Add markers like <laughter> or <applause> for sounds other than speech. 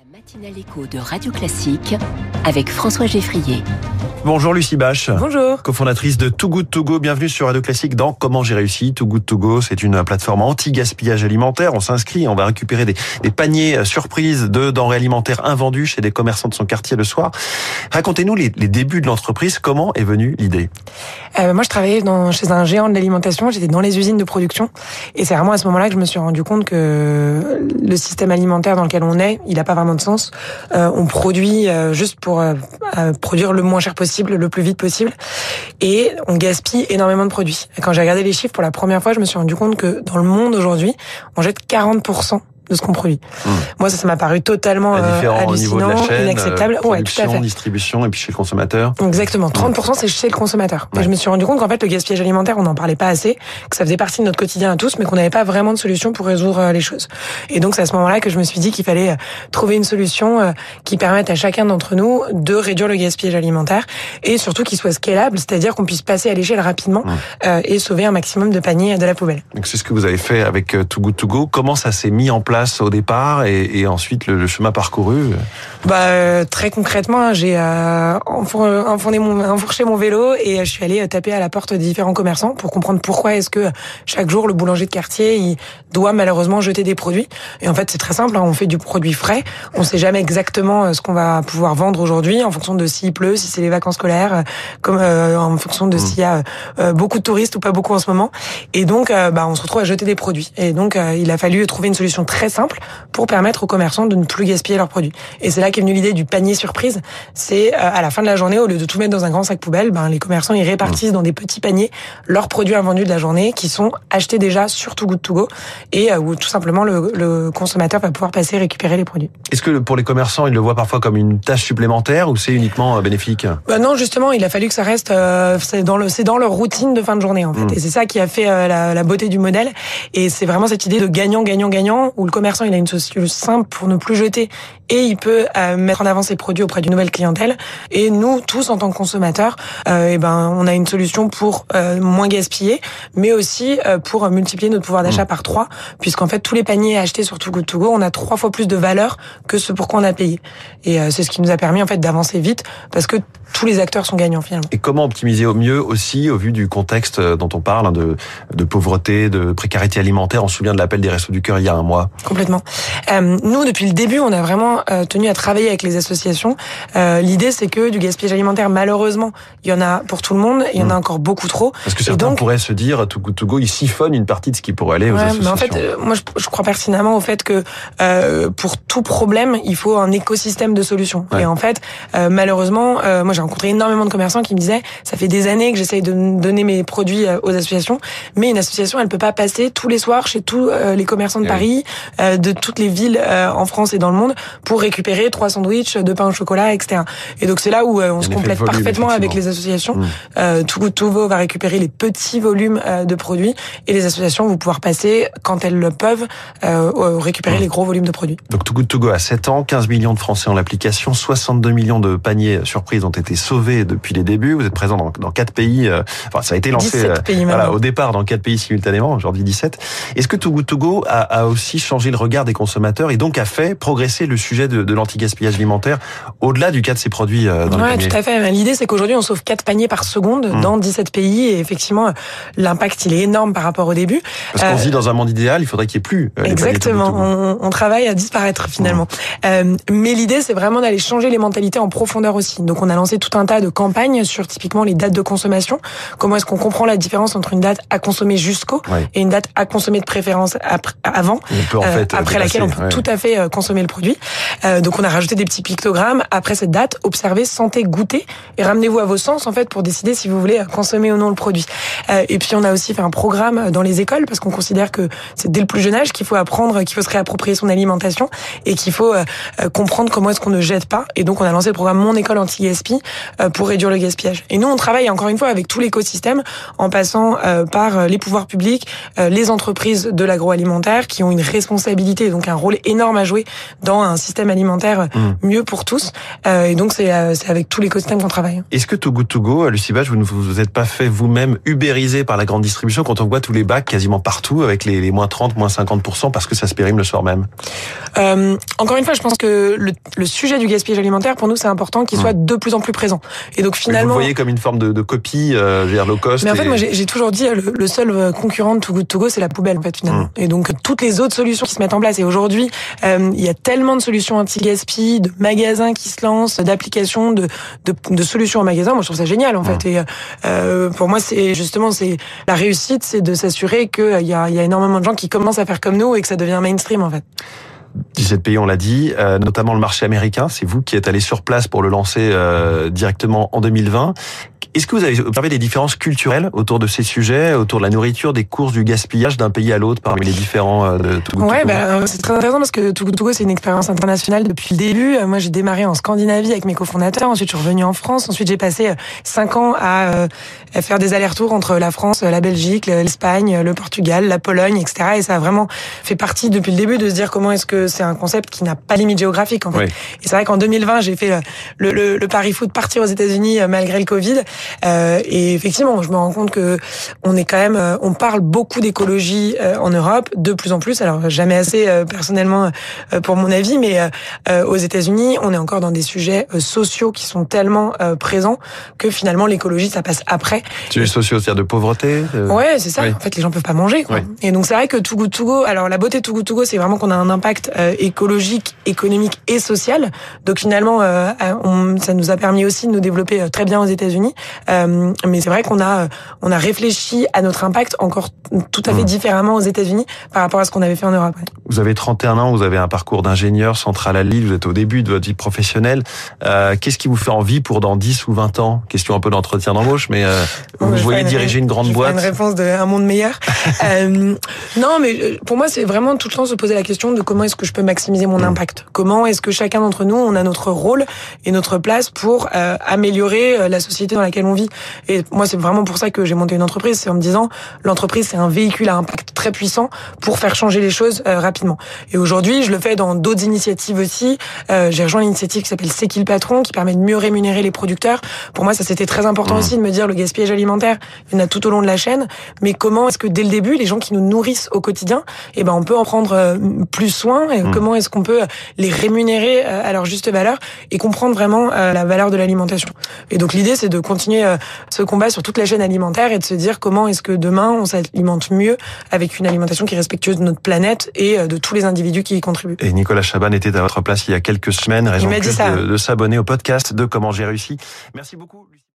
La matinale écho de Radio Classique avec François Geffrier. Bonjour Lucie Bache. Bonjour. Cofondatrice de Too Good To Go. Bienvenue sur Radio Classique dans Comment j'ai réussi. Too Good To Go, c'est une plateforme anti-gaspillage alimentaire. On s'inscrit, on va récupérer des, des paniers surprises de denrées alimentaires invendues chez des commerçants de son quartier le soir. Racontez-nous les, les débuts de l'entreprise. Comment est venue l'idée? Euh, moi, je travaillais dans, chez un géant de l'alimentation. J'étais dans les usines de production. Et c'est vraiment à ce moment-là que je me suis rendu compte que le système alimentaire dans lequel on est, il n'a pas vraiment sens. Euh, on produit euh, juste pour euh, produire le moins cher possible, le plus vite possible. Et on gaspille énormément de produits. Quand j'ai regardé les chiffres pour la première fois, je me suis rendu compte que dans le monde aujourd'hui, on jette 40% de ce qu'on produit. Mmh. Moi, ça, ça m'a paru totalement euh, hallucinant, la chaîne, inacceptable. euh, ouais, tout à fait. distribution et puis chez le consommateur. Exactement. 30% c'est chez le consommateur. Ouais. Et je me suis rendu compte qu'en fait, le gaspillage alimentaire, on n'en parlait pas assez, que ça faisait partie de notre quotidien à tous, mais qu'on n'avait pas vraiment de solution pour résoudre euh, les choses. Et donc, c'est à ce moment-là que je me suis dit qu'il fallait trouver une solution euh, qui permette à chacun d'entre nous de réduire le gaspillage alimentaire et surtout qu'il soit scalable, c'est-à-dire qu'on puisse passer à l'échelle rapidement Ouais. euh, et sauver un maximum de paniers de la poubelle. Donc c'est ce que vous avez fait avec Too Good To Go. Comment ça s'est mis en place au départ et, et ensuite le, le chemin parcouru? Bah euh, très concrètement, hein, j'ai euh, enfour- enfourné mon, enfourché mon vélo et euh, je suis allée euh, taper à la porte de différents commerçants pour comprendre pourquoi est-ce que chaque jour le boulanger de quartier il doit malheureusement jeter des produits. Et en fait c'est très simple, hein, on fait du produit frais, on sait jamais exactement ce qu'on va pouvoir vendre aujourd'hui en fonction de s'il pleut, si c'est les vacances scolaires, comme euh, en fonction de s'il y a euh, beaucoup de touristes ou pas beaucoup en ce moment. Et donc bah, on se retrouve à jeter des produits. Et donc il a fallu trouver une solution très simple pour permettre aux commerçants de ne plus gaspiller leurs produits. Et c'est là qu'est venue l'idée du panier surprise. C'est euh, à la fin de la journée, au lieu de tout mettre dans un grand sac poubelle, ben, les commerçants ils répartissent dans des petits paniers leurs produits invendus de la journée qui sont achetés déjà sur Too Good To Go et euh, où tout simplement le, le consommateur va pouvoir passer récupérer les produits. Est-ce que pour les commerçants, ils le voient parfois comme une tâche supplémentaire ou c'est uniquement euh, bénéfique? Bah non, justement, il a fallu que ça reste, euh, c'est dans le, c'est dans leur routine de fin de journée en fait, Mm. et c'est ça qui a fait euh, la, la beauté du modèle. Et c'est vraiment cette idée de gagnant, gagnant, gagnant, où le commerçant il a une solution simple pour ne plus jeter et il peut euh, mettre en avant ses produits auprès d'une nouvelle clientèle. Et nous, tous en tant que consommateurs, euh, eh ben, on a une solution pour euh, moins gaspiller, mais aussi euh, pour multiplier notre pouvoir d'achat par trois, puisqu'en fait tous les paniers achetés sur Too Good To Go, on a trois fois plus de valeur que ce pour quoi on a payé. Et euh, c'est ce qui nous a permis en fait d'avancer vite, parce que tous les acteurs sont gagnants finalement. Et comment optimiser au mieux aussi au vu du contexte euh, dont on parle, hein, de, de pauvreté, de précarité alimentaire? On se souvient de l'appel des Restos du Cœur il y a un mois. Complètement. Euh, nous, depuis le début, on a vraiment euh, tenu à travailler avec les associations. Euh, L'idée, c'est que du gaspillage alimentaire, malheureusement, il y en a pour tout le monde, il y en a encore beaucoup trop. Parce que certains donc- pourraient se dire, Too Good To Go, ils siphonnent une partie de ce qui pourrait aller aux Ouais, associations. mais en fait, euh, moi, je, je crois pertinemment au fait que euh, pour tout problème, il faut un écosystème de solutions. Ouais. Et en fait, euh, malheureusement, euh, moi, j'ai rencontré énormément de commerçants qui me disaient, ça fait des années que j'essaye de donner mes produits aux associations, mais une association, elle peut pas passer tous les soirs chez tous les commerçants de Eh. Paris, de toutes les villes euh, en France et dans le monde, pour récupérer trois sandwichs, deux pains au chocolat, etc. Et donc c'est là où euh, on se complète volume, parfaitement avec les associations. Mm. Euh, Too Good To Go va récupérer les petits volumes euh, de produits et les associations vont pouvoir passer, quand elles le peuvent, euh, euh, récupérer Mm. les gros volumes de produits. Donc Too Good To Go a 7 ans, 15 millions de Français ont l'application, 62 millions de paniers surprises ont été sauvés depuis les débuts. Vous êtes présent dans, dans 4 pays. euh, enfin, ça a été lancé 17 euh, pays voilà, au départ dans 4 pays simultanément, aujourd'hui 17. Est-ce que Too Good To Go a, a aussi changé le regard des consommateurs et donc a fait progresser le sujet de, de l'anti-gaspillage alimentaire au-delà du cas de ces produits euh, dans les Ouais, paniers tout à fait. L'idée, c'est qu'aujourd'hui, on sauve 4 paniers par seconde Mm. dans 17 pays et effectivement, euh, l'impact, il est énorme par rapport au début. Parce qu'on Euh, se dit dans un monde idéal, il faudrait qu'il n'y ait plus euh, les Exactement, on, on travaille à disparaître finalement. Euh, mais l'idée, c'est vraiment d'aller changer les mentalités en profondeur aussi. Donc, on a lancé tout un tas de campagnes sur typiquement les dates de consommation. Comment est-ce qu'on comprend la différence entre une date à consommer jusqu'au et une date à consommer de préférence après, avant? On peut en euh, fait après laquelle on peut ouais. tout à fait euh, consommer le produit. Euh, donc on a rajouté des petits pictogrammes après cette date, observez, sentez, goûtez et ramenez-vous à vos sens en fait pour décider si vous voulez euh, consommer ou non le produit. Et puis on a aussi fait un programme dans les écoles parce qu'on considère que c'est dès le plus jeune âge qu'il faut apprendre, qu'il faut se réapproprier son alimentation et qu'il faut comprendre comment est-ce qu'on ne jette pas. Et donc on a lancé le programme Mon école anti-gaspi pour réduire le gaspillage. Et nous on travaille encore une fois avec tout l'écosystème en passant par les pouvoirs publics, les entreprises de l'agroalimentaire qui ont une responsabilité, donc un rôle énorme à jouer dans un système alimentaire mmh. mieux pour tous. Euh, et donc c'est avec tout l'écosystème qu'on travaille. Est-ce que Too Good To Go, Lucie vous ne vous êtes pas fait vous-même ubériser par la grande distribution quand on voit tous les bacs quasiment partout avec les, les moins 30, moins 50% parce que ça se périme le soir même? Euh, Encore une fois, je pense que le, le sujet du gaspillage alimentaire, pour nous, c'est important qu'il soit de plus en plus présent. Et donc finalement, vous voyez comme une forme de, de copie euh, vers low cost. Mais en fait, moi, j'ai toujours dit le, le, seul concurrent de Too Good To Go, c'est la poubelle en fait finalement. Et donc toutes les autres solutions qui se mettent en place. Et aujourd'hui, euh, il y a tellement de solutions anti-gaspi, de magasins qui se lancent, d'applications, de, de, de, solutions en magasin. Moi, je trouve ça génial en fait. Et euh, pour moi, c'est justement c'est la réussite, c'est de s'assurer qu'il y a, y a énormément de gens qui commencent à faire comme nous et que ça devient mainstream en fait. 17 pays, on l'a dit, euh, notamment le marché américain. C'est vous qui êtes allé sur place pour le lancer euh, directement en 2020. Est-ce que vous avez observé des différences culturelles autour de ces sujets, autour de la nourriture, des courses, du gaspillage d'un pays à l'autre parmi les différents euh, de Togo Ouais, bah, c'est très intéressant parce que Togo Togo c'est une expérience internationale depuis le début. Euh, moi, j'ai démarré en Scandinavie avec mes cofondateurs. Ensuite, je suis revenue en France. Ensuite, j'ai passé euh, cinq ans à, faire des allers-retours entre la France, la Belgique, l'Espagne, le Portugal, la Pologne, etc. Et ça a vraiment fait partie depuis le début de se dire comment est-ce que c'est un concept qui n'a pas limite géographique. En fait. Et c'est vrai qu'en 2020, j'ai fait le, le, le, pari foot partir aux États-Unis malgré le Covid. Euh, et effectivement, je me rends compte que on est quand même, euh, on parle beaucoup d'écologie euh, en Europe, de plus en plus. Alors jamais assez personnellement pour mon avis, mais aux États-Unis, on est encore dans des sujets sociaux qui sont tellement présents que finalement l'écologie ça passe après. Sujets sociaux, c'est-à-dire de pauvreté. Ouais, c'est ça. En fait, les gens peuvent pas manger. Quoi. Et donc c'est vrai que Too Good To Go. Alors la beauté de Too Good To Go, c'est vraiment qu'on a un impact écologique, économique et social. Donc finalement, on, ça nous a permis aussi de nous développer très bien aux États-Unis. Euh, mais c'est vrai qu'on a on a réfléchi à notre impact encore tout à fait mmh. différemment aux États-Unis par rapport à ce qu'on avait fait en Europe. Vous avez 31 ans, vous avez un parcours d'ingénieur central à Lille, vous êtes au début de votre vie professionnelle. Euh, Qu'est-ce qui vous fait envie pour dans 10 ou 20 ans? Question un peu d'entretien d'embauche, mais euh, vous voyez diriger une grande boîte. Une réponse d'un monde meilleur. <laughs> euh, non, mais euh, pour moi, c'est vraiment tout le temps se poser la question de comment est-ce que je peux maximiser mon mmh. impact. Comment est-ce que chacun d'entre nous, on a notre rôle et notre place pour euh, améliorer la société dans laquelle on vit? Et moi, c'est vraiment pour ça que j'ai monté une entreprise. C'est en me disant, l'entreprise, c'est un véhicule à impact très puissant pour faire changer les choses euh, rapidement. Et aujourd'hui, je le fais dans d'autres initiatives aussi. Euh, j'ai rejoint l'initiative qui s'appelle C'est qui le patron, qui permet de mieux rémunérer les producteurs. Pour moi, ça c'était très important mmh. aussi de me dire le gaspillage alimentaire, il y en a tout au long de la chaîne. Mais comment est-ce que dès le début, les gens qui nous nourrissent au quotidien, eh ben on peut en prendre euh, plus soin. Et mmh. Comment est-ce qu'on peut les rémunérer à leur juste valeur et comprendre vraiment la valeur de l'alimentation. Et donc l'idée, c'est de continuer ce combat sur toute la chaîne alimentaire et de se dire comment est-ce que demain on s'alimente mieux avec une alimentation qui est respectueuse de notre planète et euh, de tous les individus qui y contribuent. Et Nicolas Chaban était à votre place il y a quelques semaines, raison de, de s'abonner au podcast de Comment j'ai réussi. Merci beaucoup.